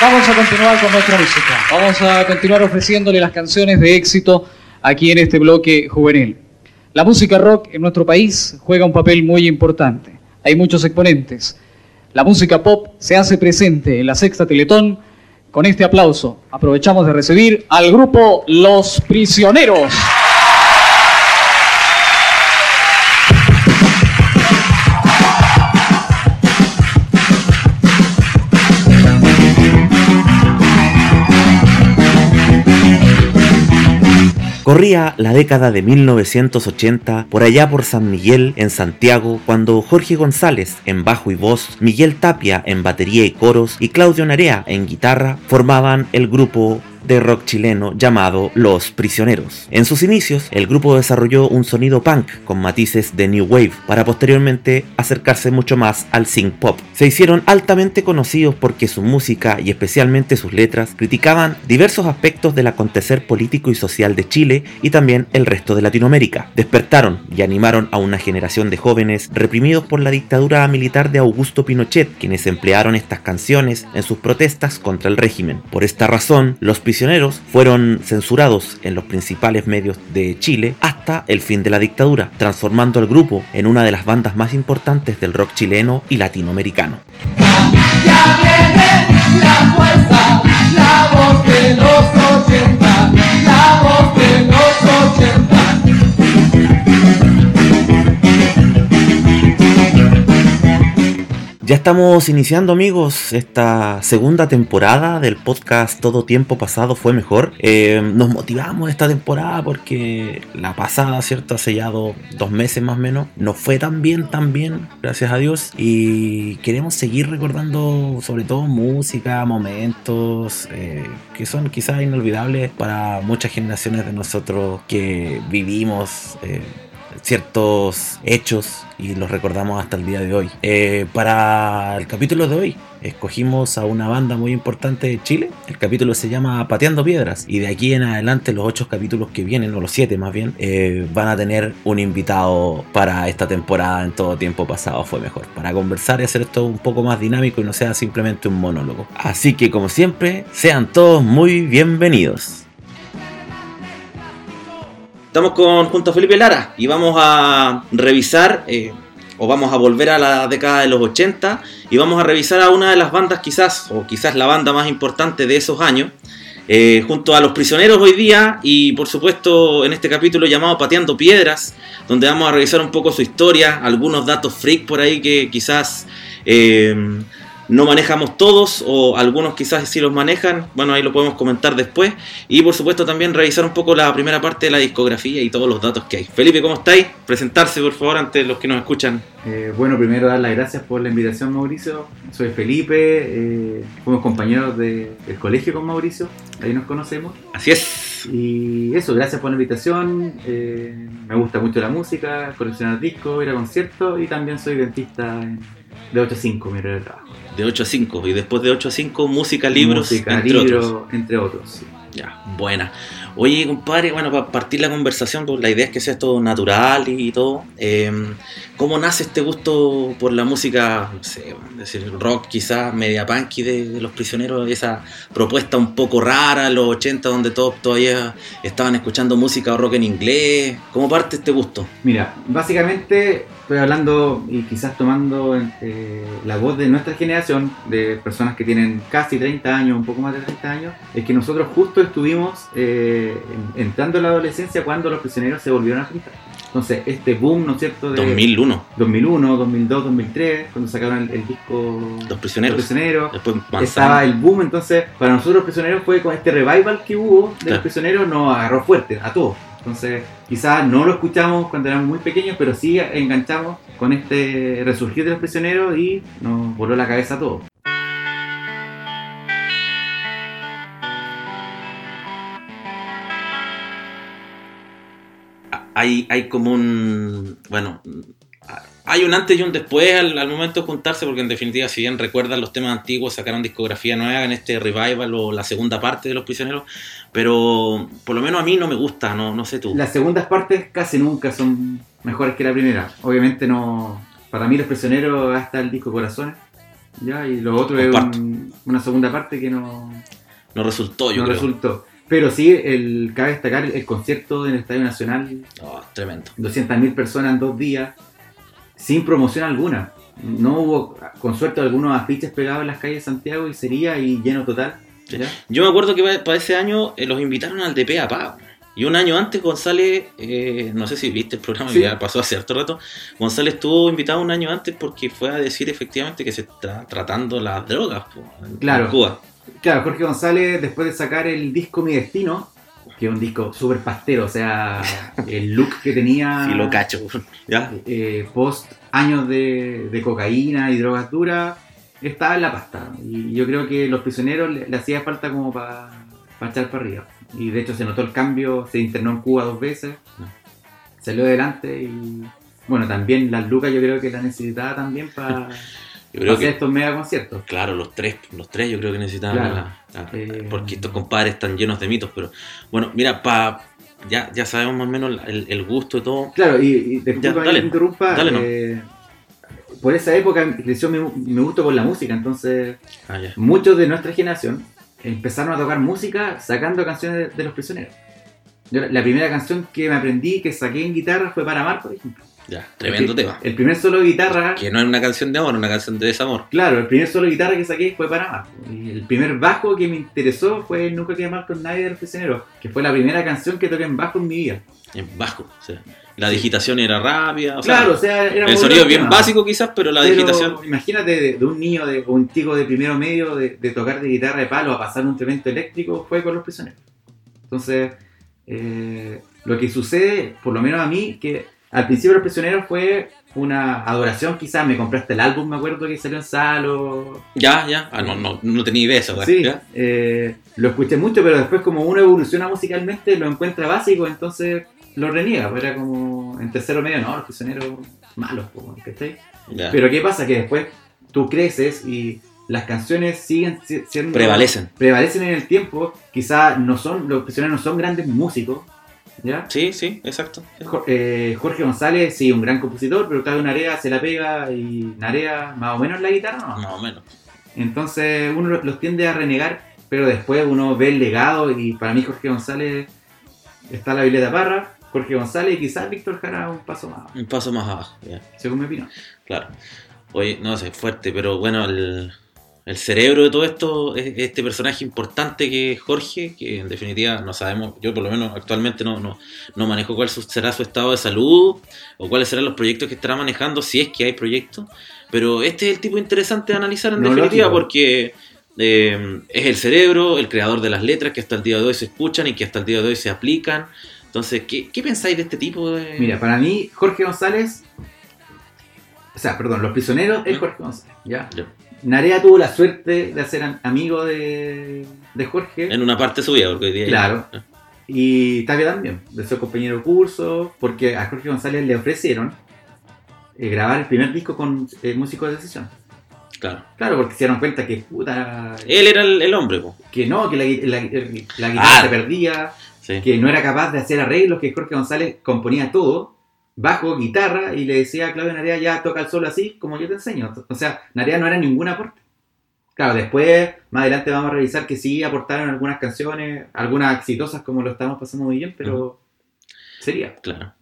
Vamos a continuar con nuestra música. Vamos a continuar ofreciéndole las canciones de éxito aquí en este bloque juvenil. La música rock en nuestro país juega un papel muy importante. Hay muchos exponentes. La música pop se hace presente en la sexta Teletón. Con este aplauso aprovechamos de recibir al grupo Los Prisioneros. Corría la década de 1980 por allá por San Miguel en Santiago cuando Jorge González en bajo y voz, Miguel Tapia en batería y coros y Claudio Narea en guitarra formaban el grupo de rock chileno llamado Los Prisioneros. En sus inicios, el grupo desarrolló un sonido punk con matices de new wave para posteriormente acercarse mucho más al synth pop. Se hicieron altamente conocidos porque su música y especialmente sus letras criticaban diversos aspectos del acontecer político y social de Chile y también el resto de Latinoamérica. Despertaron y animaron a una generación de jóvenes reprimidos por la dictadura militar de Augusto Pinochet, quienes emplearon estas canciones en sus protestas contra el régimen. Por esta razón, los fueron censurados en los principales medios de Chile hasta el fin de la dictadura, transformando al grupo en una de las bandas más importantes del rock chileno y latinoamericano. Ya viene la fuerza, la voz de los 80, la voz de los 80. Ya estamos iniciando amigos esta segunda temporada del podcast Todo Tiempo Pasado Fue Mejor. Eh, nos motivamos esta temporada porque la pasada, ¿cierto? Hace ya do- dos meses más o menos. No fue tan bien, tan bien, gracias a Dios. Y queremos seguir recordando sobre todo música, momentos eh, que son quizás inolvidables para muchas generaciones de nosotros que vivimos. eh, ciertos hechos y los recordamos hasta el día de hoy. Eh, para el capítulo de hoy escogimos a una banda muy importante de Chile. El capítulo se llama Pateando Piedras y de aquí en adelante los ocho capítulos que vienen, o los siete más bien, eh, van a tener un invitado para esta temporada en todo tiempo pasado fue mejor. Para conversar y hacer esto un poco más dinámico y no sea simplemente un monólogo. Así que como siempre, sean todos muy bienvenidos. Estamos con junto a Felipe Lara y vamos a revisar eh, o vamos a volver a la década de los 80 y vamos a revisar a una de las bandas quizás o quizás la banda más importante de esos años eh, junto a los prisioneros hoy día y por supuesto en este capítulo llamado Pateando Piedras donde vamos a revisar un poco su historia, algunos datos freak por ahí que quizás eh, no manejamos todos o algunos quizás sí los manejan, bueno ahí lo podemos comentar después y por supuesto también revisar un poco la primera parte de la discografía y todos los datos que hay. Felipe, ¿cómo estáis? Presentarse por favor ante los que nos escuchan. Eh, bueno, primero dar las gracias por la invitación, Mauricio. Soy Felipe, eh, fuimos compañeros de- del colegio con Mauricio, ahí nos conocemos. Así es. Y eso, gracias por la invitación. eh, me gusta mucho la música, coleccionar discos, ir a conciertos y también soy dentista en- de 8 a 5, mi horario de trabajo. De 8 a 5 y después de 8 a 5 música, libros, Música, entre otros. entre otros. sí. Ya, buena. Oye, compadre, bueno, para partir la conversación, pues la idea es que sea esto natural y todo. eh, ¿Cómo nace este gusto por la música, no sé, decir, rock quizás, media punky de, de los prisioneros? Esa propuesta un poco rara los 80 donde todos todavía estaban escuchando música o rock en inglés. ¿Cómo parte este gusto? Mira, básicamente estoy hablando y quizás tomando eh, la voz de nuestra generación, de personas que tienen casi 30 años, un poco más de 30 años, es que nosotros justo estuvimos eh, en- entrando en la adolescencia cuando los prisioneros se volvieron a juntar. Entonces, este boom, ¿no es cierto? De 2001, 2001, 2002, 2003, cuando sacaron el, el disco Los Los Prisioneros. Estaba el boom, entonces para nosotros los prisioneros fue con este revival que hubo de Claro. los prisioneros, nos agarró fuerte a todos. Entonces quizás no lo escuchamos cuando éramos muy pequeños, pero sí enganchamos con este resurgir de los prisioneros y nos voló la cabeza a todos. hay, hay como un. Bueno, hay un antes y un después al, al momento de juntarse, porque en definitiva, si bien recuerdan los temas antiguos, sacaron discografía nueva en este revival o la segunda parte de Los Prisioneros, pero por lo menos a mí no me gusta, no, no sé tú. Las segundas partes casi nunca son mejores que la primera. Obviamente no... Para mí los prisioneros hasta el disco Corazones ¿ya? Y lo otro es un- una segunda parte que no, No resultó, yo no creo. resultó. Pero sí, el, cabe destacar el concierto en el Estadio Nacional, No, tremendo. 200.000 personas en dos días, sin promoción alguna. No hubo, con suerte, algunos afiches pegados en las calles de Santiago y sería y lleno total. ¿ya? Yo me acuerdo que pa- para ese año eh, los invitaron al de PA Y un año antes González, eh, no sé si viste el programa, Sí. ya pasó hace harto rato, González estuvo invitado un año antes porque fue a decir efectivamente que se está tratando las drogas po, Claro. en Cuba. Claro, Jorge González, después de sacar el disco Mi Destino, que es un disco súper pastero, o sea, el look que tenía Y lo cacho. ¿Ya? eh, post años de, de cocaína y drogas duras, estaba en la pasta. Y yo creo que los prisioneros le, le hacía falta como para echar para arriba. Y de hecho se notó el cambio, se internó en Cuba dos veces, salió adelante y bueno, también las lucas yo creo que la necesitaba también para Yo creo que, estos mega conciertos. claro, los tres, los tres yo creo que necesitaban Claro. la- la- Eh. porque estos compadres están llenos de mitos, pero bueno, mira, pa, ya, ya sabemos más o menos el, el gusto y todo. Claro, y, y Ya, dale. te interrumpa. Dale, no. eh, por esa época creció mi, mi gusto por la música, entonces Ah, muchos de nuestra generación empezaron a tocar música sacando canciones de, de los prisioneros. Yo, la primera canción que me aprendí, que saqué en guitarra, fue Para Amar, por ejemplo. Ya, tremendo Porque tema. El primer solo de guitarra, Que no es una canción de amor, es una canción de desamor. claro, el primer solo de guitarra que saqué fue. Y el primer bajo que me interesó fue Nunca Quedé Mal con Nadie de los Prisioneros, que fue la primera canción que toqué en bajo en mi vida. En bajo. O sea, la digitación era rápida. O sea, claro, o sea, era el sonido es bien tema. básico quizás, pero la Pero digitación. Imagínate de, de un niño de, o un chico de primero medio de, de tocar de guitarra de palo a pasar un tremendo eléctrico fue con los prisioneros. Entonces, eh, lo que sucede, por lo menos a mí, que al principio los prisioneros fue una adoración, quizás me compraste el álbum, me acuerdo que salió en Salo. Ya, ya. Ah, no, no, no tenía idea de eso, Sí, eh, lo escuché mucho, pero después como uno evoluciona musicalmente, lo encuentra básico, entonces lo reniega. pues Era como en tercero medio, no, los prisioneros malos, pues, ¿cachai? Ya. Pero ¿qué pasa? Que después tú creces y las canciones siguen si- siendo... Prevalecen. Prevalecen en el tiempo. Quizá no son, los prisioneros no son grandes músicos. ¿Ya? Sí, sí, exacto. Eh, Jorge González, sí, un gran compositor, pero Claudio Narea se la pega y Narea más o menos la guitarra, ¿no? Más o menos. Entonces uno los tiende a renegar, pero después uno ve el legado y para mí Jorge González está la Violeta Parra, Jorge González y quizás Víctor Jara un paso más, Un paso más abajo, ya. según mi opinión. Claro. Oye, no sé, fuerte, pero bueno, el, el cerebro de todo esto es este personaje importante que es Jorge, que en definitiva no sabemos, yo por lo menos actualmente no, no, no manejo cuál será su estado de salud o cuáles serán los proyectos que estará manejando, si es que hay proyectos, pero este es el tipo interesante de analizar en No, definitiva porque eh, es el cerebro, el creador de las letras que hasta el día de hoy se escuchan y que hasta el día de hoy se aplican. Entonces, ¿qué, qué pensáis de este tipo de...? Mira, para mí Jorge González, o sea, perdón, Los Prisioneros es ¿Mm? Jorge González, ¿ya? Ya. Narea tuvo la suerte de ser am- amigo de, de Jorge. En una parte suya, porque hoy día... Claro. Y Tapia también, de su compañero de curso, porque a Jorge González le ofrecieron eh, grabar el primer disco con eh, músicos de sesión. Claro. Claro, porque se dieron cuenta que puta, Él era el, el hombre, po. que no, que la, gui- la- la guitarra Ah. se perdía, Sí. que no era capaz de hacer arreglos, que Jorge González componía todo, bajo, guitarra, y le decía a Claudio Narea, ya toca el solo así, como yo te enseño. O sea, Narea no era ningún aporte. Claro, después, más adelante vamos a revisar que sí aportaron algunas canciones, algunas exitosas como lo estamos pasando muy bien, pero sería. Claro.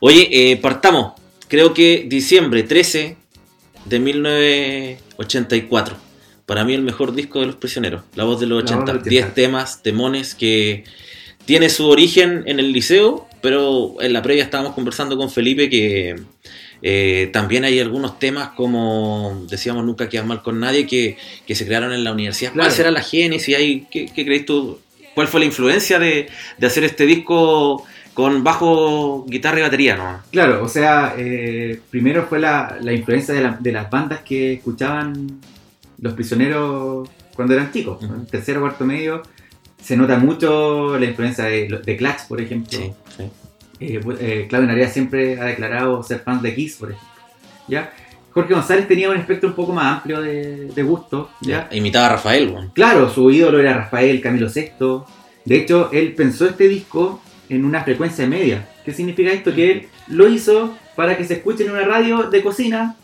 Oye, eh, partamos. Creo que diciembre 13 de 1984. Para mí el mejor disco de Los Prisioneros. La voz de los La voz 80. de los 10 80. temas, temones que tiene su origen en el liceo, pero en la previa estábamos conversando con Felipe que eh, también hay algunos temas como decíamos nunca quedas mal con nadie que, que se crearon en la universidad. ¿Cuál será la génesis? Hay, ¿qué, qué crees tú? ¿Cuál fue la influencia de, de hacer este disco con bajo, guitarra y batería? ¿no? Claro, o sea, eh, primero fue la, la influencia de, la- de las bandas que escuchaban los prisioneros cuando eran chicos, tercero cuarto medio. se nota mucho la influencia de, de Clash, por ejemplo. Sí, sí. Eh, eh, Claudio Narea siempre ha declarado ser fan de Kiss, por ejemplo. ¿ya? Jorge González tenía un espectro un poco más amplio de, de gusto. ¿ya? Imitaba a Rafael, weón. Claro, su ídolo era Rafael Camilo VI. De hecho, él pensó este disco en una frecuencia media. ¿Qué significa esto? Que él lo hizo para que se escuche en una radio de cocina,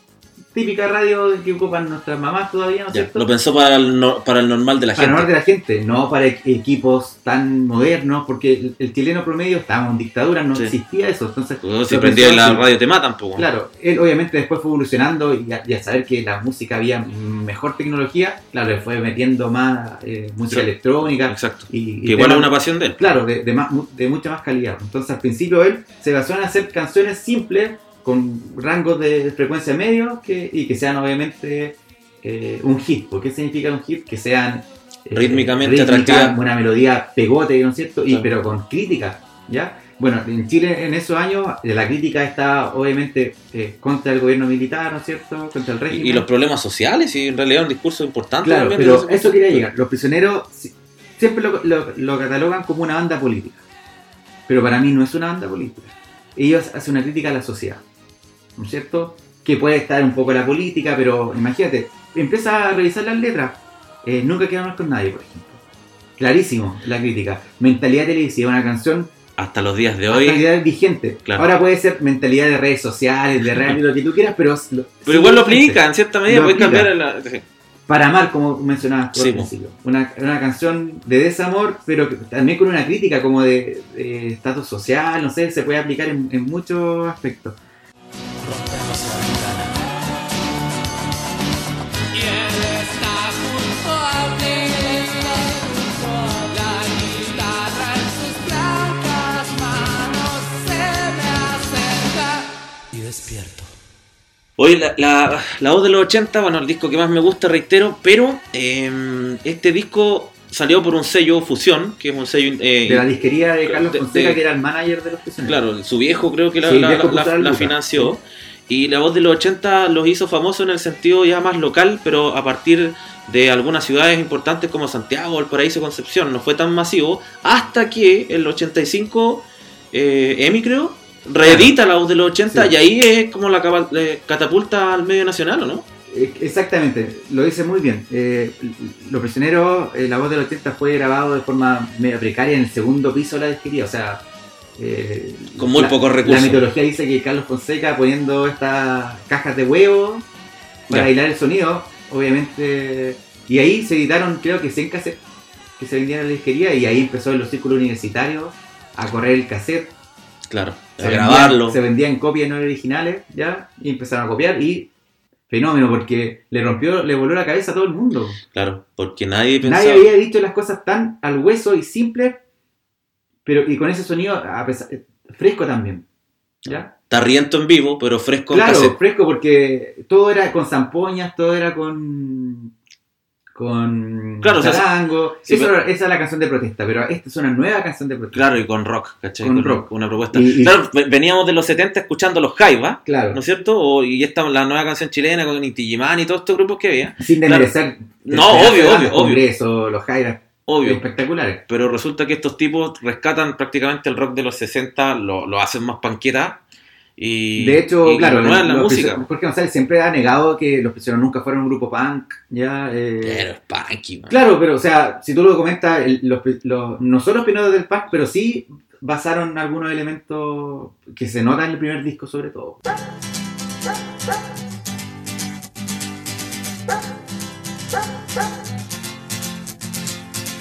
típica radio que ocupan nuestras mamás todavía, ¿no es cierto? Lo pensó para el, no- para el normal de la para gente. honor de la gente, no para e- equipos tan modernos, porque el, el chileno promedio estaba en dictadura, no Sí. existía eso. Entonces, Oh, si lo prendí pensó la radio te matan. Claro, él obviamente después fue evolucionando y, a- y saber que la música había mejor tecnología, claro, le fue metiendo más eh, música Sí. electrónica. Exacto. Y, y Que igual es una pasión de él. Claro, de, de, más- de mucha más calidad. Entonces al principio él se basó en hacer canciones simples, con rangos de frecuencia medio que, y que sean obviamente eh, un hit. ¿Por qué significa un hit? Que sean eh, Rítmicamente rítmica, atractivas. Una melodía pegote, ¿no es cierto? Y, Claro. pero con crítica, ¿ya? Bueno, en Chile en esos años eh, la crítica está obviamente eh, contra el gobierno militar, ¿no es cierto? Contra el régimen. Y, y los problemas sociales, y en realidad un discurso importante. Claro, pero eso quería llegar. Los prisioneros si- siempre lo, lo- lo catalogan como una banda política. Pero para mí no es una banda política. Ellos hacen una crítica a la sociedad. ¿No es cierto? Que puede estar un poco la política, pero imagínate, empieza a revisar las letras. Eh, nunca queda mal con nadie, por ejemplo. Clarísimo la crítica. Mentalidad televisiva, una canción Hasta los días de hoy, hoy. vigente. Claro. Ahora puede ser mentalidad de redes sociales, de reality, lo que tú quieras, pero. Pero igual lo aplica, en cierta medida Lo puedes cambiar la. sí. Para amar, como mencionabas tú Sí, al. Una, una canción de desamor, pero también con una crítica como de de estatus social, no sé, se puede aplicar en, en muchos aspectos. Despierto. Oye, la, la, la voz de los 80, bueno, el disco que más me gusta, reitero, pero eh, este disco salió por un sello Fusión, que es un sello... eh, De la disquería de Carlos de- Fonseca, de- que era el manager de los prisioneros. Claro, su viejo creo que la, Sí, la- viejo la- puso la la luca. financió. Y la voz de los 80 los hizo famosos en el sentido ya más local, pero a partir de algunas ciudades importantes como Santiago, El Paraíso, Concepción. No fue tan masivo hasta que el 85, eh, Emi creo, reedita la voz de los 80 Sí. y ahí es como la catapulta al medio nacional, ¿o no? Eh, Exactamente, lo dice muy bien. Eh, Los prisioneros, eh, la voz del 80 fue grabado de forma medio precaria en el segundo piso de la disquería, o sea. eh, Con muy la- pocos recursos. La mitología dice que Carlos Fonseca poniendo estas cajas de huevo para Ya. aislar el sonido, obviamente. Y ahí se editaron, creo que 100 cassettes que se vendían en la disquería, y ahí empezó en los círculos universitarios a correr el cassette Claro, se a vendían- grabarlo. se vendían copias no originales, ya, y empezaron a copiar y fenómeno, porque le rompió, le voló la cabeza a todo el mundo. Claro, porque nadie pensaba... Nadie había dicho las cosas tan al hueso y simple, pero y con ese sonido a pesar- fresco también. ¿Ya? Tarriento en vivo, pero fresco Claro, fresco porque todo era con zampoñas, todo era con con Claro, o sea, charango. sí, Eso pero- era- esa es la canción de protesta, pero esta es una nueva canción de protesta. Claro, y con rock, ¿cachai? Con rock. Una propuesta. Y- y- Claro, ve- veníamos de los 70 escuchando los Jaiba, Claro. ¿no es cierto? O- y esta la nueva canción chilena con Inti Gimán y todos estos grupos que había. Sin Claro. desmerecer No, el obvio, obvio, obvio. Congreso, los Jairas Obvio. espectaculares. Pero resulta que estos tipos rescatan prácticamente el rock de los 60, lo, lo hacen más panqueta. Y, De hecho, y claro, renuevan la música. Jorge González siempre ha negado que los prisioneros nunca fueron un grupo punk, ya. eh, Pero es punky, man. Claro, pero o sea, si tú lo comentas, el- los, los- no son los pioneros del punk, pero sí basaron algunos elementos que se notan en el primer disco sobre todo.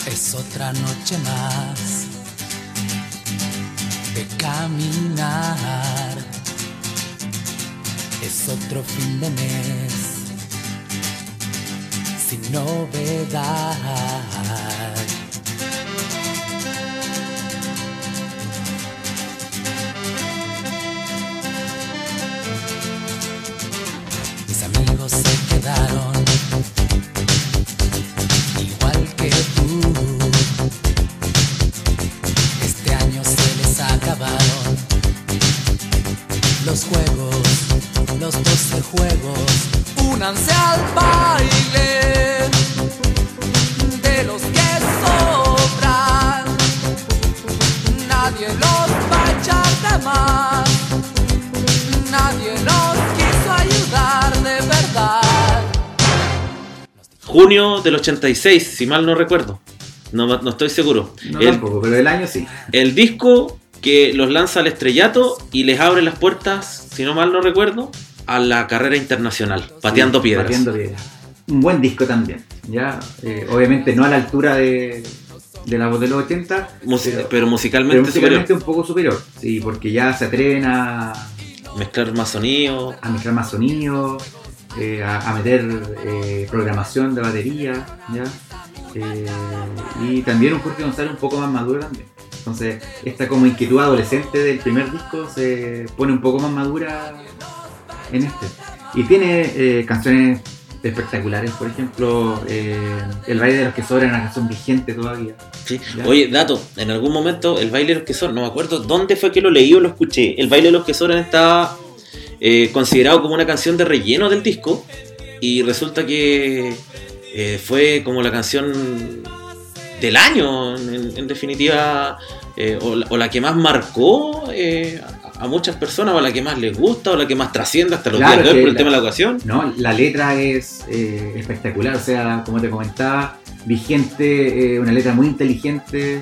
Es otra noche más de caminar. Es otro fin de mes sin novedad. Mis amigos se quedaron Junio del 86, si mal no recuerdo. No, no estoy seguro. No el, tampoco, pero el año sí. el disco que los lanza al estrellato y les abre las puertas, si no mal no recuerdo, a la carrera internacional, pateando Sí, piedras. Pateando piedras. Un buen disco también. Ya, eh, obviamente no a la altura de, de la voz de los 80, Mus- pero, pero, pero musicalmente, musicalmente un poco superior. Sí, porque ya se atreven a, superior. Mezclar más sonido. a mezclar más sonido, eh, a, a meter eh, programación de batería, ¿ya? Eh, y también un Jorge González un poco más maduro también. Entonces, esta como inquietud adolescente del primer disco se pone un poco más madura en este. Y tiene canciones espectaculares, por ejemplo, El baile de los que sobran, una canción vigente todavía. Sí. Oye, dato, en algún momento el baile de los que son, no me acuerdo dónde fue que lo leí o lo escuché. El baile de los que sobran estaba eh, considerado como una canción de relleno del disco y resulta que eh, fue como la canción del año, en, en definitiva, eh, o, la, o la que más marcó a, a muchas personas, o la que más les gusta, o la que más trasciende hasta los Claro, días de hoy por el la- tema de la ocasión. No, la letra es eh, espectacular, o sea, como te comentaba, vigente, una letra muy inteligente.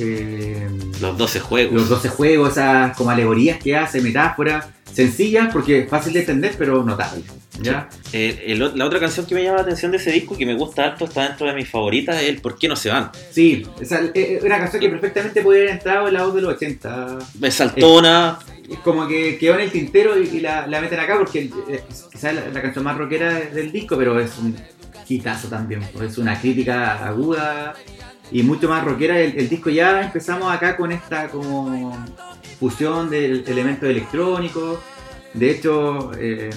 Eh, Los 12 juegos. los 12 juegos, esas como alegorías que hace, metáforas, sencillas porque fácil de entender, pero notables. ¿ya? Eh, el la otra canción que me llama la atención de ese disco, que me gusta harto, está dentro de mis favoritas, es el ¿Por qué no se van? Sí, esa, eh, es una canción que perfectamente puede haber entrado en la voz de los 80. Es saltona, Es como que quedó en el tintero y, y la, la meten acá porque eh, quizás la, la canción más rockera del disco, pero es un hitazo también. Es una crítica aguda y mucho más rockera. El, el disco ya empezamos acá con esta como fusión del elemento electrónico. De hecho, eh,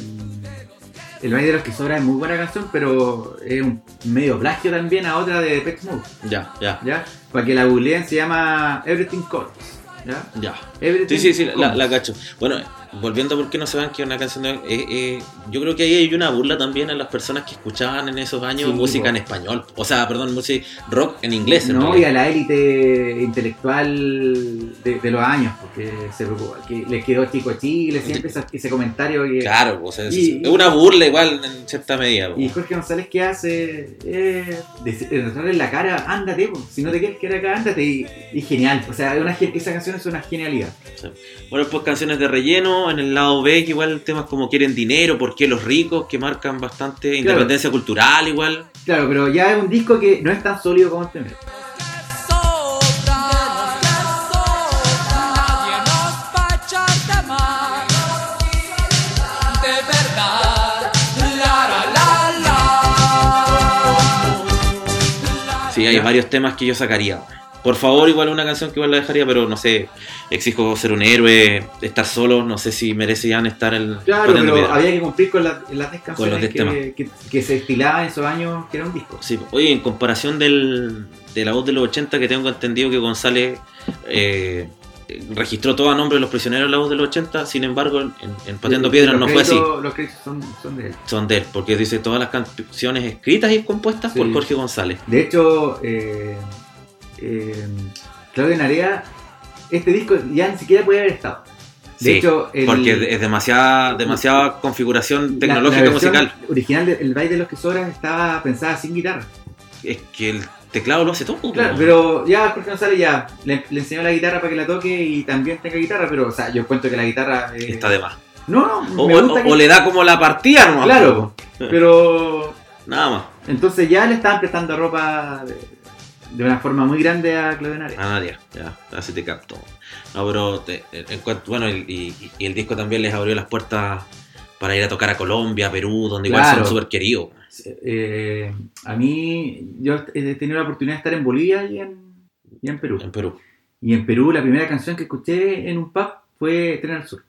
El baile de los que sobra es muy buena canción, pero es un medio plagio también a otra de Depeche Mode. ya, ya, ¿ya? Para que la googleen se llama Everything Counts. ¿ya? ya. Everything Sí, sí, sí, la, la cacho. Bueno, volviendo a por qué no se van, que es una canción de... eh, eh, yo creo que ahí hay una burla también a las personas que escuchaban en esos años Sí, música en español. O sea, perdón, música rock en inglés. No, y a la élite intelectual de, de los años, porque se preocupa, que les quedó chico a Chile, siempre esa- ese comentario que... Claro, o sea, es, Y- es una burla igual en cierta medida. Y Jorge González, ¿qué hace? Eh, demostrarle en la cara, ándate, po. si no te quieres quedar acá, ándate. Y, y genial, o sea, una, esa canción es una genialidad. Bueno, pues canciones de relleno, en el lado B, que igual temas como quieren dinero, por qué los ricos, que marcan bastante independencia cultural igual. Claro, pero ya es un disco que no es tan sólido como el primero. la la. Sí, hay Ya. varios temas que yo sacaría. Por favor, igual una canción que igual la dejaría, pero no sé, exijo ser un héroe, estar solo, no sé si merecían estar el Claro, pero Piedra. había que cumplir con, la- las 10 Con los canciones 10 que, temas. que, que se estilaban en esos años que era un disco. Sí, oye, en comparación del, de la voz de los 80, que tengo entendido que González eh, registró todo a nombre de los prisioneros la voz de los 80, sin embargo, en, en Pateando Piedras no fue así. Los créditos son, son de él. Son de él, porque dice todas las canciones escritas y compuestas por. Jorge González. De hecho, eh, eh, Claudio Narea, este disco ya ni siquiera puede haber estado. De Sí, hecho, el- porque es demasiada, demasiada configuración tecnológica la musical. original del baile de los que sobran estaba pensada sin guitarra. Es que el teclado lo hace todo. Claro, pero ya Jorge González ya le, le enseñó la guitarra para que la toque y también tenga guitarra, pero o sea, yo cuento que la guitarra eh, Está de más. No, no, O, me o- gusta que- o le da como la partida nomás. Claro, pero Nada más. entonces ya le estaban prestando ropa de, de una forma muy grande a Claudio Narea. A nadie, ya, así te capto. No, pero te- en cuanto, bueno, y, y- y el disco también les abrió las puertas para ir a tocar a Colombia, Perú, donde igual Claro. son súper queridos. Eh, a mí, yo he tenido la oportunidad de estar en Bolivia y en, y en Perú. En Perú. Y en Perú la primera canción que escuché en un pub fue Tren al Sur.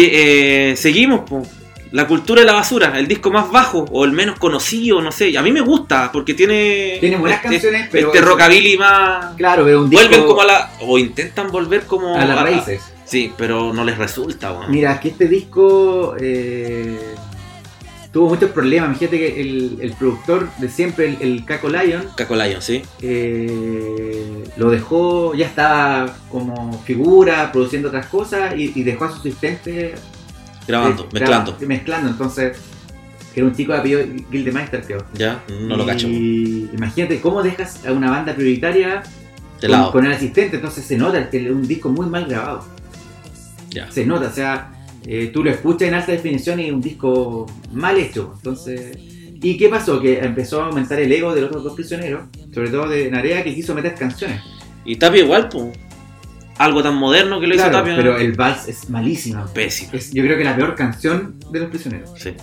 Oye, eh, seguimos, po. La cultura de la basura, el disco más bajo o el menos conocido, no sé. A mí me gusta porque tiene. Tiene buenas este, canciones, pero Este rockabilly más. Claro, pero un Vuelven como a la. O intentan volver como. a las raíces. Sí, pero no les resulta, weón. Mira, que este disco eh, tuvo muchos problemas. Fíjate que el, el productor de siempre, el, el Caco Lion, Caco Lion, ¿sí? eh, lo dejó, ya estaba como figura, produciendo otras cosas y, y dejó a su asistente Grabando, eh, mezclando. graba- mezclando, entonces, que era un chico de apellido Gildemeister, creo. Ya, no lo Y cacho. Imagínate cómo dejas a una banda prioritaria con, el asistente, entonces se nota que es un disco muy mal grabado. Ya. Se nota, o sea, eh, tú lo escuchas en alta definición y es un disco mal hecho. Entonces, ¿y qué pasó? Que empezó a aumentar el ego de los otros dos prisioneros, sobre todo de Narea, que quiso meter canciones. Y Tapia igual, pues. Algo tan moderno que lo hizo Tapia. pero el vals es malísimo. Pésimo. Es, yo creo que la peor canción de los prisioneros. Sí.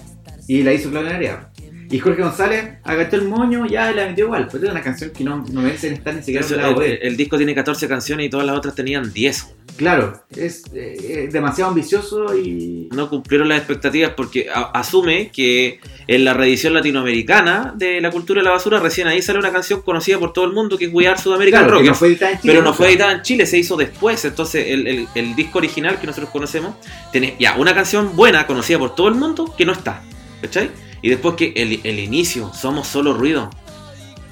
Y la hizo Claudia Narea. Y Jorge González agachó el moño ya y la metió igual. Pues es una canción que no, no merece estar ni siquiera lado el, de él. el disco tiene 14 canciones y todas las otras tenían 10. Claro, es eh, demasiado ambicioso y. No cumplieron las expectativas porque a- asume que en la reedición latinoamericana de La Cultura de la Basura recién ahí sale una canción conocida por todo el mundo que es We Are Sudamerican Claro, que Rockers. no fue editada en Chile. pero no fue editada en Chile, se hizo después. Entonces, el, el- el disco original que nosotros conocemos tiene ya una canción buena, conocida por todo el mundo, que no está. ¿Cachai? Y después que el, el inicio, somos solo ruido.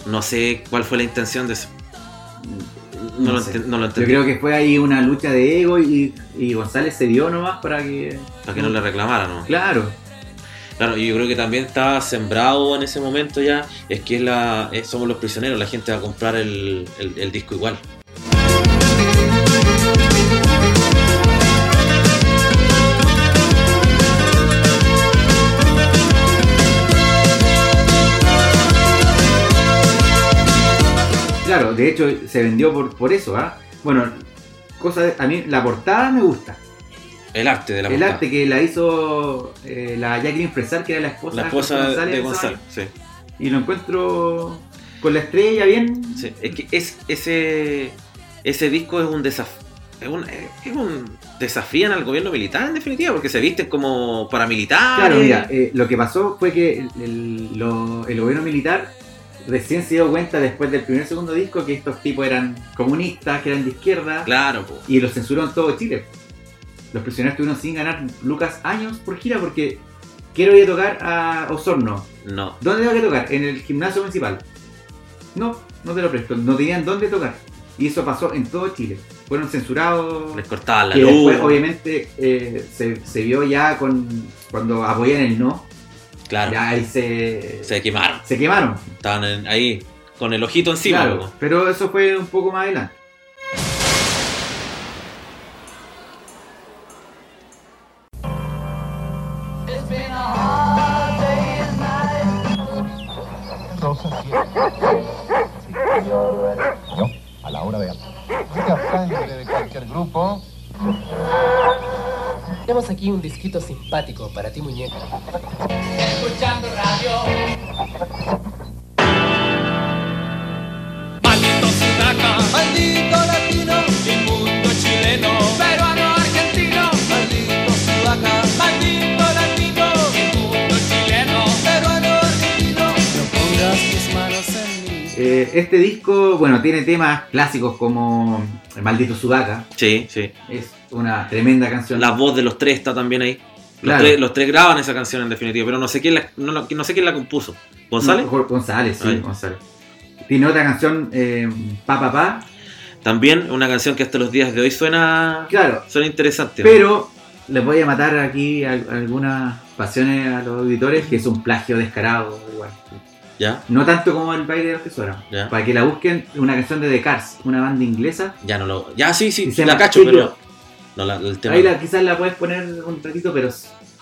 No sé cuál fue la intención de eso. No, No lo, no lo Yo creo que fue ahí una lucha de ego y, y González se dio nomás para que. Para que no le reclamaran, ¿no? Claro, Claro, y yo creo que también estaba sembrado en ese momento ya, es que es la, es- somos los prisioneros, la gente va a comprar el, el- el disco igual. Claro, de hecho se vendió por, por eso, ¿ah? Bueno, cosa de- a mí la portada me gusta. El arte de la el portada. arte que la hizo eh, la Jacqueline Fresar, que era la esposa, La de esposa de Gonzalo, vaina. sí. Y lo encuentro con la estrella bien. sí. Es que es, ese, ese disco es un desafío. Es un, es un desafían al gobierno militar en definitiva, porque se visten como paramilitares. Claro, mira, eh, lo que pasó fue que el, el- lo- el gobierno militar recién se dio cuenta después del primer segundo disco que estos tipos eran comunistas, que eran de izquierda, Claro, po. y los censuró en todo Chile. Los prisioneros estuvieron sin ganar lucas años por gira porque quiero ir a tocar a Osorno. no. ¿Dónde tengo que tocar? En el gimnasio municipal. No, no te lo presto. No tenían dónde tocar. Y eso pasó en todo Chile. Fueron censurados. Les cortaban la luz. después, obviamente, eh, se, se vio ya con cuando apoyan el no. Claro. Ya ahí se, Se quemaron. se quemaron. Estaban en- ahí con el ojito encima, Claro, pero eso fue un poco más adelante. No, a la hora de de cualquier grupo. Tenemos aquí un disquito simpático para ti, muñeca. Escuchando radio. Eh, este disco, bueno, tiene temas clásicos como El maldito Sudaca. Sí, sí. Es una tremenda canción. La voz de los tres está también ahí. Los, Claro. tres, los tres graban esa canción en definitiva, pero no sé quién la, no, no sé quién la compuso. ¿González? No, González, sí, Ay. González. Tiene otra canción, eh, Pa Pa Pa. También una canción que hasta los días de hoy suena, Claro, suena interesante. ¿no? pero les voy a matar aquí al- algunas pasiones a los auditores, que es un plagio descarado igual. ¿Ya? No tanto como el baile de los tesoros. Ya. Para que la busquen, una canción de The Cars, una banda inglesa. Ya no lo. Ya sí, sí, se la cacho, pero. No, la, el tema. Ahí la, quizás la puedes poner un ratito, pero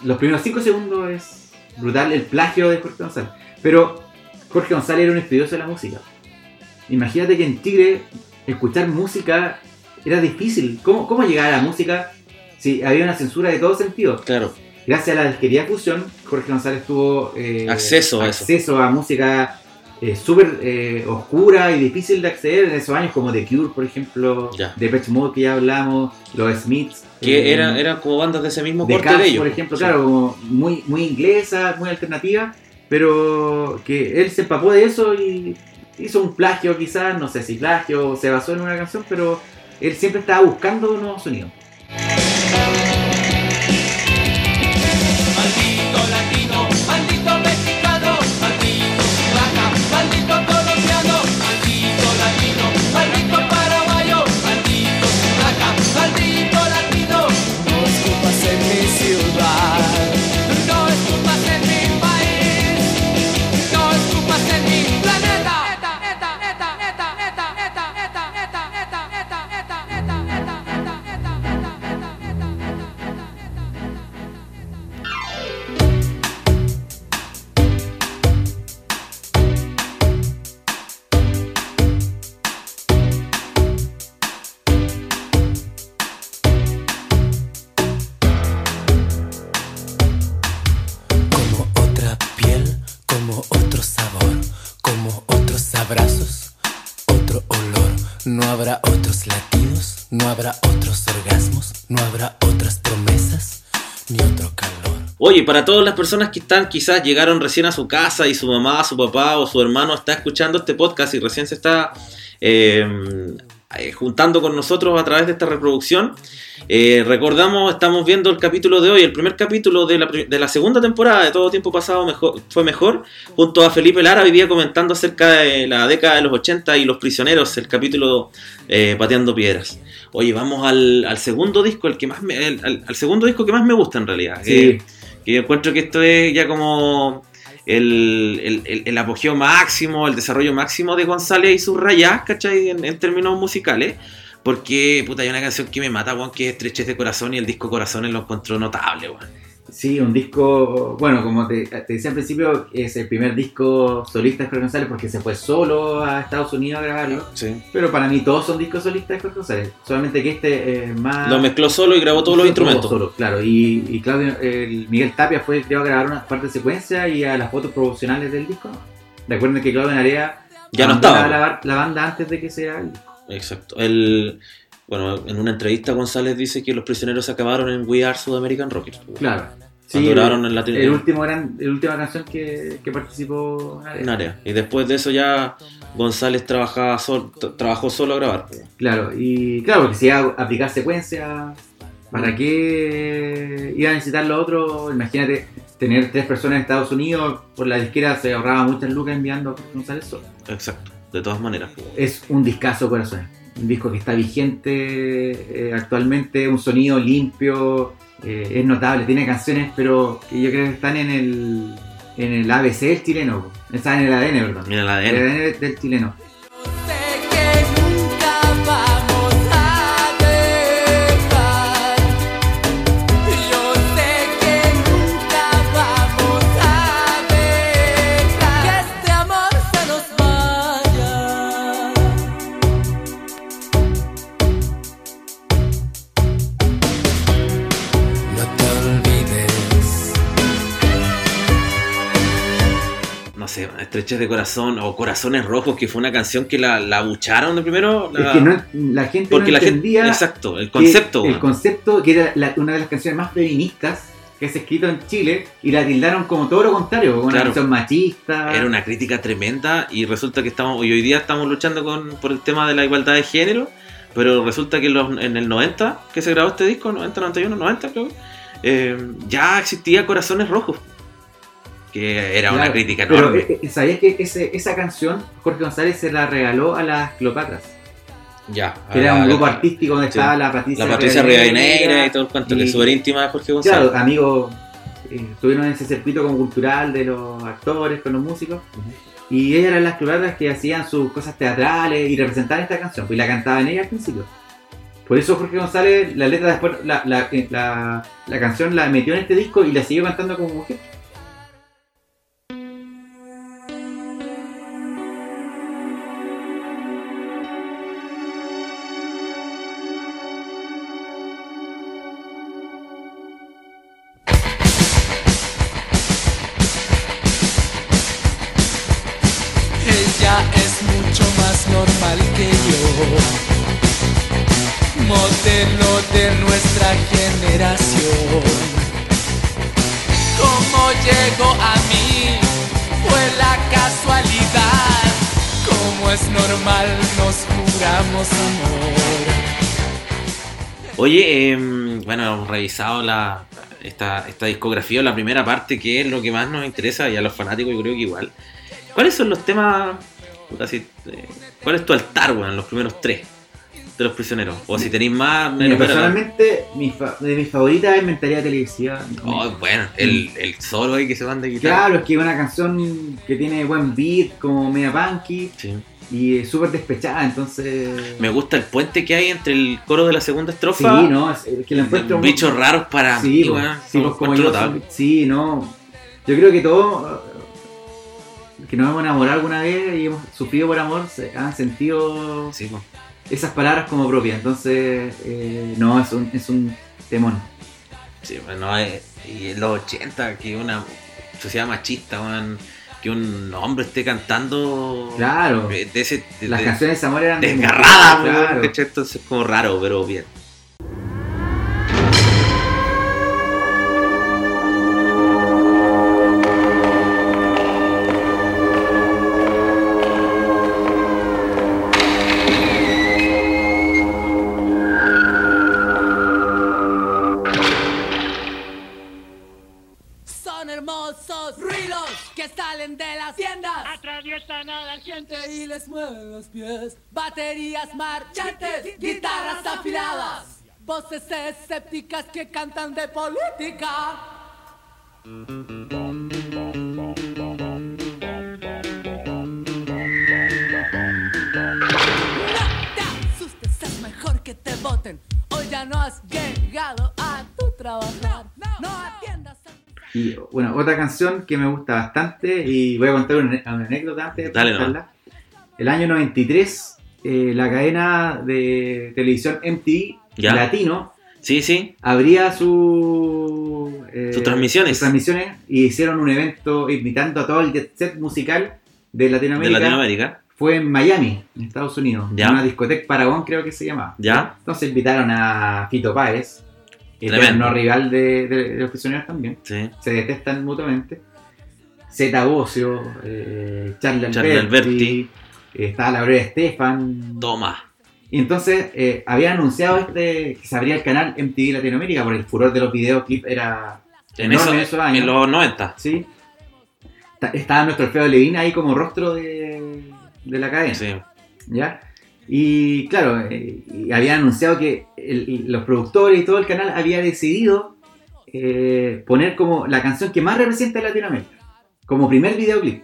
los primeros 5 segundos es brutal el plagio de Jorge González. Pero Jorge González era un estudioso de la música. Imagínate que en Tigre escuchar música era difícil. ¿Cómo, cómo llegar a la música Sí, había una censura de todo sentido. Claro. Gracias a la disquería Fusion, Jorge González tuvo eh, Acceso a eso. acceso a música eh, súper eh, oscura y difícil de acceder en esos años, como The Cure, por ejemplo, Ya. The Pet Mode que ya hablamos, los Smiths. Que eh, era, eran como bandas de ese mismo corte de ellos. por ejemplo, Sí. claro, como muy, muy inglesa, muy alternativa, pero que él se empapó de eso y hizo un plagio quizás, no sé si plagio o se basó en una canción, pero él siempre estaba buscando nuevos sonidos. Habrá otros orgasmos, no habrá otras promesas, ni otro calor. Oye, para todas las personas que están, quizás llegaron recién a su casa y su mamá, su papá o su hermano está escuchando este podcast y recién se está eh, eh, juntando con nosotros a través de esta reproducción, eh, recordamos, estamos viendo el capítulo de hoy, el primer capítulo de la, de la segunda temporada de Todo Tiempo Pasado mejor, fue mejor, junto a Felipe Lara, día comentando acerca de la década de los 80 y los prisioneros, el capítulo eh, Pateando Piedras. Oye, vamos al, al segundo disco, el que más me- el- al, al segundo disco que más me gusta en realidad. que- Sí, que yo encuentro que esto es ya como el, el, el- apogeo máximo, el desarrollo máximo de González y sus rayas, ¿cachai? En, en términos musicales. Porque, puta, hay una canción que me mata, weón, que es Estrechez de Corazón y el disco Corazones lo encontró notable, weón. Sí, un disco, bueno, como te, te decía al principio, es el primer disco solista de Jorge González porque se fue solo a Estados Unidos a grabarlo. Sí. Pero para mí todos son discos solistas de Jorge González, solamente que este es más... Lo mezcló solo y grabó todos los instrumentos. solo, claro, y, y Claudio, el Miguel Tapia fue el que iba a grabar una parte de secuencia y a las fotos promocionales del disco. Recuerden que Claudio Narea Ya no estaba. La, la banda antes de que se haga el disco. Exacto. El, bueno, en una entrevista González dice que los prisioneros acabaron en We Are South American Rockers. weón. Claro. Cuando grabaron en Latino- el último gran, la última canción que, que participó. En área. Y después de eso ya González trabajaba sol- tra- trabajó solo a grabar. weón. Claro, y claro, porque si iba a aplicar secuencia, ¿para qué iba a necesitar lo otro? Imagínate tener tres personas en Estados Unidos, por la disquera se ahorraba muchas lucas enviando a González solo. Exacto. De todas maneras. weón. Es un discazo corazón. Un disco que está vigente eh, actualmente, un sonido limpio, eh, es notable, tiene canciones, pero que yo creo que están en el, en el ABC del chileno, están en el ADN, perdón. La El ADN. ADN del chileno. Estrechez de Corazón o Corazones Rojos, que fue una canción que la, la abucharon de primero. la- Es que no, la gente porque no la gente. entendía Exacto, el que concepto. el concepto que era la- una de las canciones más feministas que se ha escrito en Chile y la tildaron como todo lo contrario, como una canción machista. Era una crítica tremenda y resulta que estamos, y hoy día estamos luchando con, por el tema de la igualdad de género, pero resulta que en, los- en el 90, que se grabó este disco, 90, 91, 90 creo, eh, ya existía Corazones Rojos, que era una crítica Pero enorme. eh, ¿sabías que ese- esa canción Jorge González se la regaló a las Cleopatras? ya, Que era un grupo la- artístico donde sí. estaba la Patricia La Patricia Rivadeneira y todo el cuento, que es súper íntima de Jorge González. Claro, amigos, eh, estuvieron en ese circuito como cultural de los actores con los músicos. Y ellas eran las Cleopatras que hacían sus cosas teatrales y representaban esta canción, pues y la cantaban ella al principio. Por eso Jorge González, la letra después, la, la, eh, la- la canción la metió en este disco y la siguió cantando como mujer. Bueno, hemos revisado la, esta, esta discografía, la primera parte, que es lo que más nos interesa, y a los fanáticos yo creo que igual. ¿Cuáles son los temas, puta, si, eh, cuál es tu altar, weón, los primeros tres de los prisioneros? O si tenéis más, Mira, personalmente, mi fa- de mis favoritas es Mentalidad Televisiva. Oh, bueno, el, el solo ahí que se van de guitarra. Claro, es que es una canción que tiene buen beat, como media punky, Sí. Y es súper despechada, entonces... Me gusta el puente que hay entre el coro de la segunda Sí, estrofa. no, es, que la encuentro... muy- Bichos raros para Sí, mí, pues, weón. sí, pues, como yo, sí, no. Yo creo que todos que nos hemos enamorado alguna vez y hemos sufrido por amor se han sentido Sí, pues. esas palabras como propias. Entonces, eh, no, es un, es un temón. Sí, bueno, eh, y en los 80, que una sociedad machista, weón, que un hombre esté cantando Claro. de de ese de- Las de- canciones de amor eran de desgarrada, mujer, weón, claro. entonces es como raro, pero bien. Voces escépticas que cantan de política. No te asustes, es mejor que te voten. Hoy ya no has llegado a tu trabajar. No atiendas a... Y bueno, otra canción que me gusta bastante y voy a contar una, una anécdota antes de Dale, contarla. El año 93, eh, la cadena de televisión MTV Ya. Latino Sí, sí, abría su, eh, Sus transmisiones. sus transmisiones y hicieron un evento invitando a todo el set musical de de Latinoamérica. Latinoamérica. Fue en Miami, en Estados Unidos. Ya. Una discoteca Paragón creo que se llamaba. ¿Ya? Entonces invitaron a Fito Páez, eterno rival de, de- de los prisioneros también. Sí. Se detestan mutuamente. Zeta Bocio, eh, Charlie Alberti, Charlie Alberti. eh, estaba la Gloria Estefan. Toma. Y entonces eh, habían anunciado este que se abría el canal MTV Latinoamérica porque el furor de los videoclips era En, enorme eso, en esos años. en los 90. Sí. Ta- Estaba nuestro Alfredo Levine ahí como rostro de, de la cadena. Sí. ¿Ya? Y claro, eh, y habían anunciado que el- los productores y todo el canal había decidido eh, poner como la canción que más representa a Latinoamérica, como primer videoclip.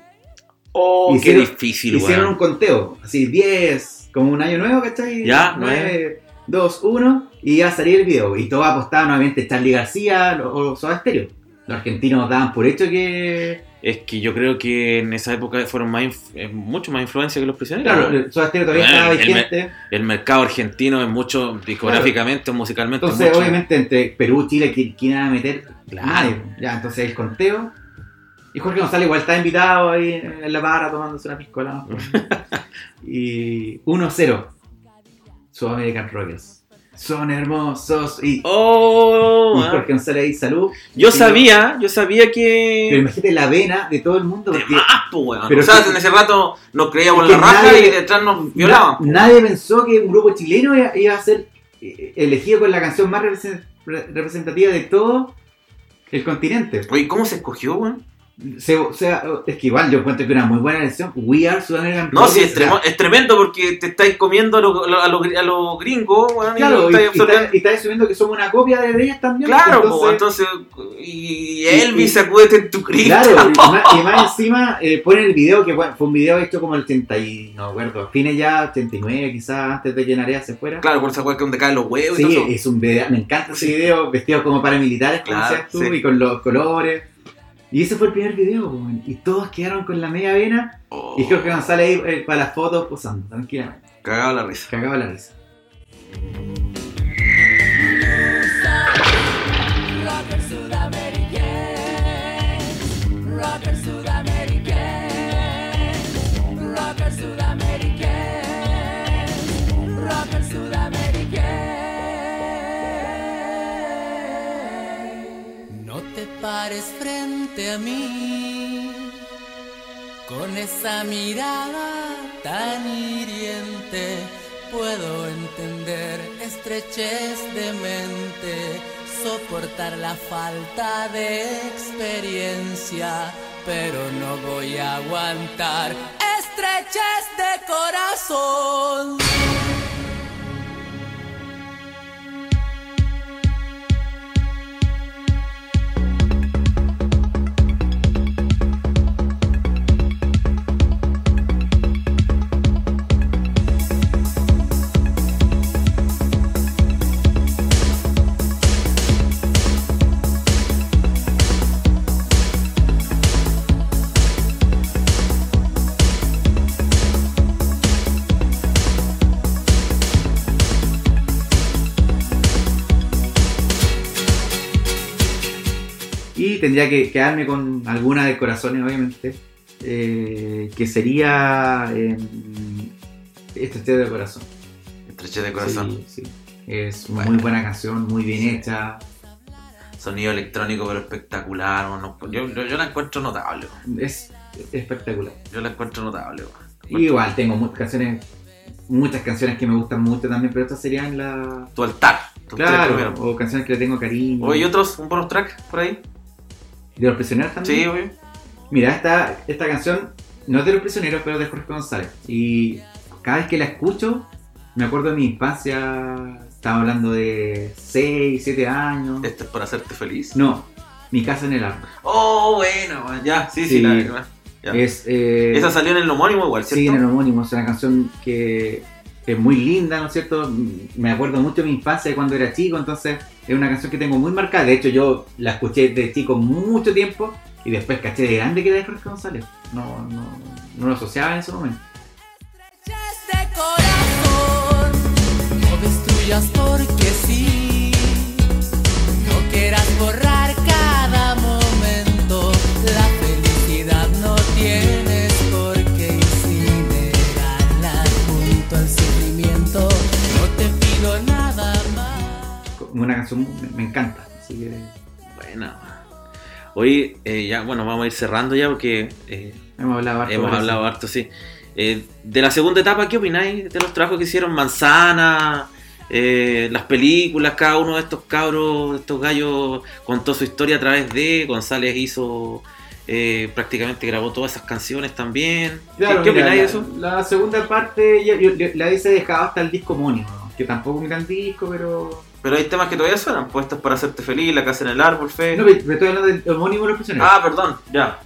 Oh, Hicieron- qué difícil, Hicieron un conteo, así 10, como un año nuevo, ¿cachai? Ya, 9, 2, 1, y iba a salir el video. Y todo apostaba nuevamente Charlie García o Soda Stereo. Los argentinos daban por hecho que. Es que yo creo que en esa época fueron más eh, mucho más influencia que los prisioneros. Claro, Soda Stereo todavía Bueno, estaba vigente. El mercado argentino es mucho, discográficamente, musicalmente. es Entonces, mucho- obviamente, entre Perú, Chile, ¿quién quién iba a meter? Claro. Nadie. Ya, entonces el conteo. Y Jorge González igual está invitado ahí en la barra tomándose una piscola. ¿no? y 1-0. Sudamerican Rockers. Son hermosos. Y, Oh, y ah. Jorge González ahí, salud. yo sabía, yo sabía Pero que. imagínate la vena de todo el mundo. De Porque más, po, weón. Pero o sea, que- en ese rato nos creíamos la raja nadie- y detrás nos violaban. na- nadie pensó que un grupo chileno iba, a ser eh, elegido con la canción más represent- re- representativa de todo el continente. Oye, ¿cómo se escogió, weón? Se- o sea, es que igual yo encuentro que una muy buena elección. We are Sudamerican No, sí, es, tremo- es tremendo porque te estáis comiendo a los a lo, lo gringos, y Claro, y, estáis y absorbiendo- está, y asumiendo que somos una copia de ellas también. Claro, entonces, po, entonces, y y- Elvis, sacúdete en tu crista. Claro, y más, y más encima eh, ponen el video que bueno, fue un video hecho como el 80 y no me acuerdo, fines ya 89 quizás antes de que Narea se fuera. Claro, por esa weá que donde caen los huevos y Sí, todo eso. es un video, me encanta ese video, vestidos como paramilitares, como Claro, decías tú, sí. y con los colores. Y ese fue el primer video, weón, y todos quedaron con la media vena. Oh, Y creo que González ahí eh, para las fotos posando, tranquilamente. Cagado la risa. Cagaba la risa. Rocker Sudamerican, Rocker Sudamerican, con esa mirada tan hiriente. Puedo entender estrechez de mente, soportar la falta de experiencia, pero no voy a aguantar estrechez de corazón. Tendría que quedarme con alguna de corazones, obviamente. eh, que sería eh, Este de corazón. Estrechez de corazón. Sí, sí. Es Bueno. muy buena canción, muy bien hecha. Sonido electrónico, pero espectacular. yo, yo, yo la encuentro notable. Es espectacular. Yo la encuentro notable. igual tengo mu- canciones, muchas canciones que me gustan mucho también, pero estas serían la. Tu altar. tres Claro, o canciones que le tengo cariño. Oye, ¿y otros? ¿Un bonus track por ahí? ¿De los prisioneros también? Sí, obvio. Mira, esta, esta canción no es de los prisioneros, pero de Jorge González. Y cada vez que la escucho, me acuerdo de mi infancia. Estaba hablando de 6, 7 años. Esto es para hacerte feliz. No, Mi casa en el árbol. Oh, bueno, ya, sí, sí. Sí. la- ya. Es, eh, Esa salió en el homónimo igual, ¿cierto? Sí, en el homónimo. Es una canción que es muy linda, ¿no es cierto? Me acuerdo mucho de mi infancia de cuando era chico, entonces es una canción que tengo muy marcada. De hecho, yo la escuché de chico mucho tiempo y después caché de grande que era de Jorge González. No, no, no lo asociaba en ese momento. Corazón no destruyas porque sí. No quieras borrar Una canción me, encanta. Así que Buena. Hoy, eh, ya, bueno, vamos a ir cerrando ya porque eh, hemos hablado harto hemos hablado harto, sí. Eh, de la segunda etapa, ¿qué opináis de los trabajos que hicieron Manzana? eh, las películas, cada uno de estos cabros, estos gallos contó su historia a través de. González hizo, eh, prácticamente grabó todas esas canciones también. ¿Qué- Claro, ¿Qué, mira, opináis de eso? La segunda parte ya- yo- yo la hubiese dejado hasta el disco homónimo, que tampoco un gran disco, pero. Pero hay temas que todavía suenan, puestos para hacerte feliz, La casa en el árbol, fe. No, pero pero estoy hablando del homónimo de los prisioneros. ah, perdón, ya.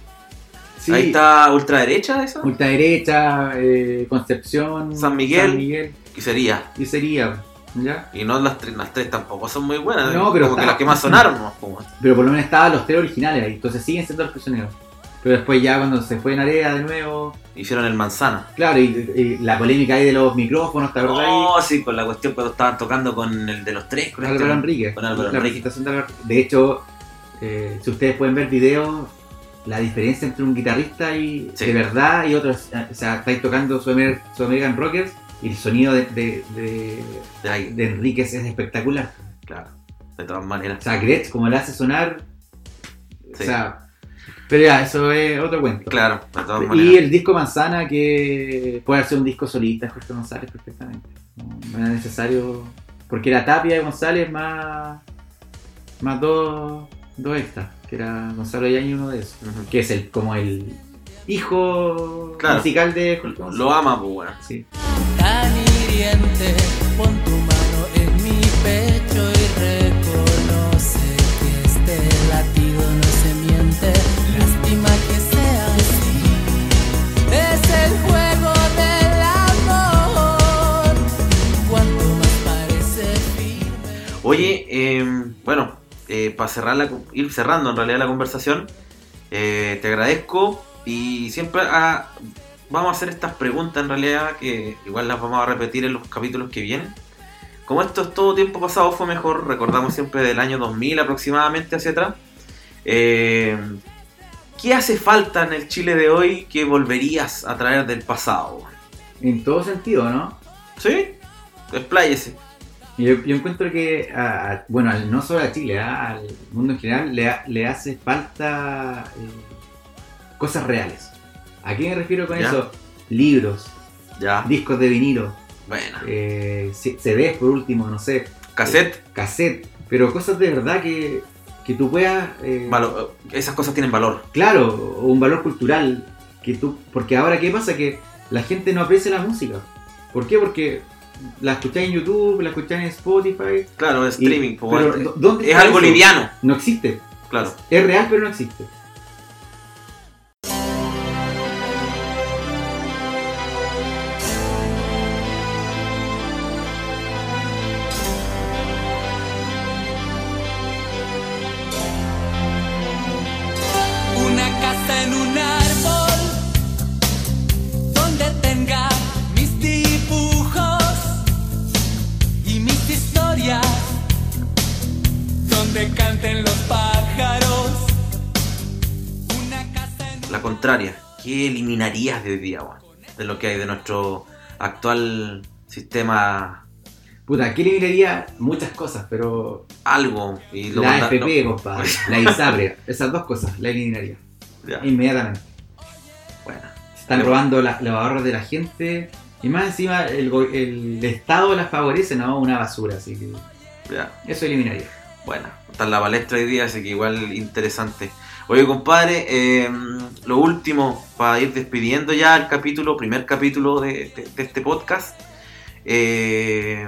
Sí, Ahí está ultraderecha esa. Ultraderecha, eh, Concepción, San Miguel. San Miguel, Y sería. y sería, ¿ya? Y no las tres, las tres tampoco son muy buenas. No, pero como que las que más sonaron. Como- Pero por lo menos estaban los tres originales ahí, entonces siguen siendo los prisioneros. Pero después ya cuando se fue en Area de nuevo, Hicieron el manzana. claro, y, y la polémica ahí de los micrófonos, ¿te acordás? Oh, sí, con la cuestión cuando estaban tocando con el de los tres. Con este- Álvaro Enrique. Con Álvaro la Enrique. de De hecho, eh, si ustedes pueden ver videos, la diferencia entre un guitarrista y Sí. de verdad y otro, es- o sea, estáis tocando su, Amer- su American Rockers y el sonido de, de, de, de Enríquez es espectacular. claro. De todas maneras. O sea, Gretsch, como le hace sonar, Sí. o sea, pero ya, eso es otro cuento. Claro, de todas Y maneras. el disco Manzana, que puede ser un disco solista, Jorge González, perfectamente. No, era necesario. Porque era Tapia y González más. más dos, dos extras, que era Gonzalo Yañez y uno de esos. Que es el como el hijo Claro. musical de Jorge González. Lo ama, pues bueno. Sí. tan hiriente. Pon tu mano Oye, eh, bueno, para cerrar la, ir cerrando en realidad la conversación, eh, te agradezco y siempre ah, vamos a hacer estas preguntas en realidad que igual las vamos a repetir en los capítulos que vienen. Como esto es todo tiempo pasado fue mejor, recordamos siempre del año 2000 aproximadamente hacia atrás. Eh, ¿Qué hace falta en el Chile de hoy que volverías a traer del pasado? En todo sentido, ¿no? ¿Sí? Expláyese. Yo, yo encuentro que, a- bueno, al- no solo a Chile, ¿ah? al mundo en general, le, le hace falta eh, cosas reales. ¿A qué me refiero con Ya. eso? Libros, Ya, discos de vinilo, bueno. eh, CDs por último, no sé, Cassette, cassette, pero cosas de verdad que, que tú puedas... eh, esas cosas tienen valor. Claro, un valor cultural. que tú Porque ahora, ¿qué pasa? Que la gente no aprecia la música. ¿Por qué? Porque la escucháis en YouTube, la escucháis en Spotify. Claro, y- streaming. po, pero, es- ¿dó- ¿dónde es está algo eso? liviano, No existe. claro. Es real, pero no existe. De hoy día, weón? De lo que hay de nuestro actual sistema, Puta, aquí eliminaría muchas cosas, pero algo. Y lo la FP, no. compadre, la ISAPRE, esas dos cosas la eliminaría. Ya, Inmediatamente. bueno. Se están Pero- robando la- los ahorros de la gente. Y más encima, el, el Estado las favorece, no, una basura. Así que Ya. eso eliminaría. Bueno, está en la palestra hoy día, así que igual interesante. Oye, compadre, eh, lo último, para ir despidiendo ya el capítulo, primer capítulo de, de- de este podcast. eh,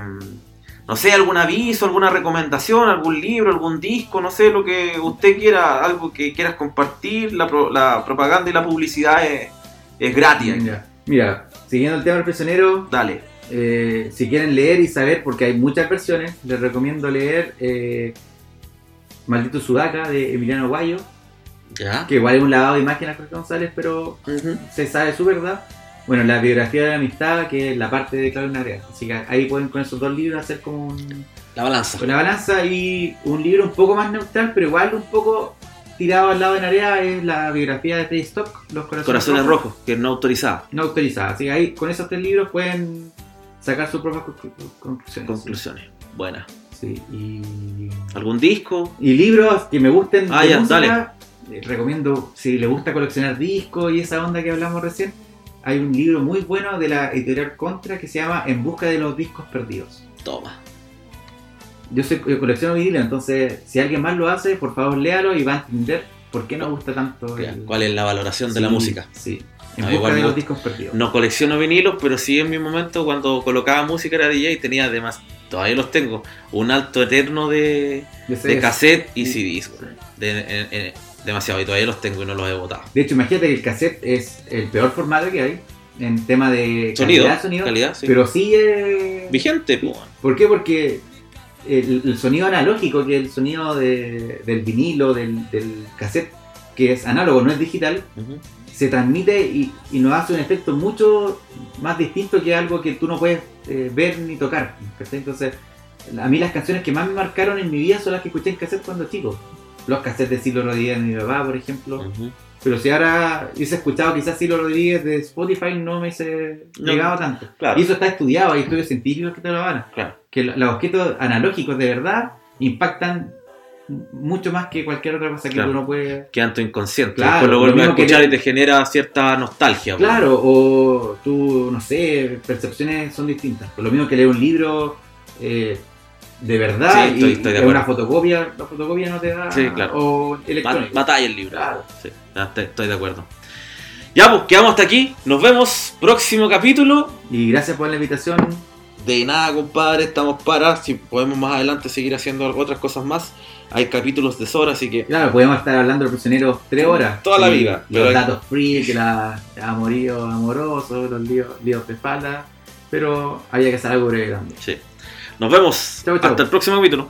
no sé, algún aviso, alguna recomendación, algún libro, algún disco, no sé, lo que usted quiera, algo que quieras compartir. La, pro- la propaganda y la publicidad es, es gratis. Mira, mira, siguiendo el tema del prisionero, Dale. eh, si quieren leer y saber, porque hay muchas versiones, les recomiendo leer eh, Maldito Sudaca de Emiliano Guayo, Ya. que igual es un lavado de imagen a Jorge González, pero se sabe su verdad. Bueno, la biografía de la amistad, que es la parte de Claudio Narea. Así que ahí pueden con esos dos libros hacer como un, La balanza. con la balanza y un libro un poco más neutral, pero igual un poco tirado al lado de Narea es la biografía de Freddy Stock, Los Corazones, Corazones rojos, que es no autorizada. No autorizada. Así que ahí con esos tres libros pueden sacar sus propias conclu- conclusiones. Conclusiones. Buena. Sí, y, ¿Algún disco? y libros que me gusten Ah, de ya, música, eh, recomiendo, si le gusta coleccionar discos y esa onda que hablamos recién, hay un libro muy bueno de la editorial Contra que se llama En busca de los discos perdidos. Toma. Yo, soy, yo colecciono vinilo, entonces si alguien más lo hace, por favor léalo y va a entender por qué nos gusta tanto el- ¿Cuál es la valoración de la música? Sí. En No, busca igual de los discos perdidos. No colecciono vinilos, pero sí en mi momento cuando colocaba música era DJ tenía además, todavía los tengo, un alto eterno de, de cassette y Sí. CDs. De- en- en- demasiado, y todavía los tengo y no los he botado. De hecho, imagínate que el cassette es el peor formato que hay en tema de Sonido, calidad, sonido calidad, sí. pero sigue... Vigente, pues. ¿Por qué? Porque el, el sonido analógico, que es el sonido de- del vinilo, del, del cassette, que es análogo, no es digital, se transmite y, y nos hace un efecto mucho más distinto que algo que tú no puedes eh, ver ni tocar. Entonces, a mí las canciones que más me marcaron en mi vida son las que escuché en cassette cuando chico. Los cassettes de Silo Rodríguez de mi papá, por ejemplo. Pero si ahora hubiese escuchado quizás Silo Rodríguez de Spotify, no me hubiese No. llegado tanto. Claro. Y eso está estudiado, hay estudios científicos que te lo van. Claro. Que lo- los objetos analógicos de verdad impactan mucho más que cualquier otra cosa que Claro. uno puede... Queda en tu inconsciente. Claro, lo vuelves a que escuchar y te genera cierta nostalgia. Claro, o tú, no sé, percepciones son distintas. Lo mismo que leer un libro eh, de verdad Sí, estoy- y, estoy de y una fotocopia, la fotocopia no te da... Sí, claro. O electrónico. Batalla el libro. Claro. Sí, estoy, de acuerdo. Ya, pues quedamos hasta aquí. Nos vemos próximo capítulo. Y gracias por la invitación. De nada, compadre, estamos para. Si podemos más adelante seguir haciendo otras cosas más. Hay capítulos de sobra, así que. Claro, podemos estar hablando de prisioneros tres horas. Toda la vida. Los Pero- datos free, que la amorío amoroso, los líos, líos de espalda. Pero había que hacer algo breve también. Sí. Nos vemos. Chau, chau. Hasta el próximo capítulo.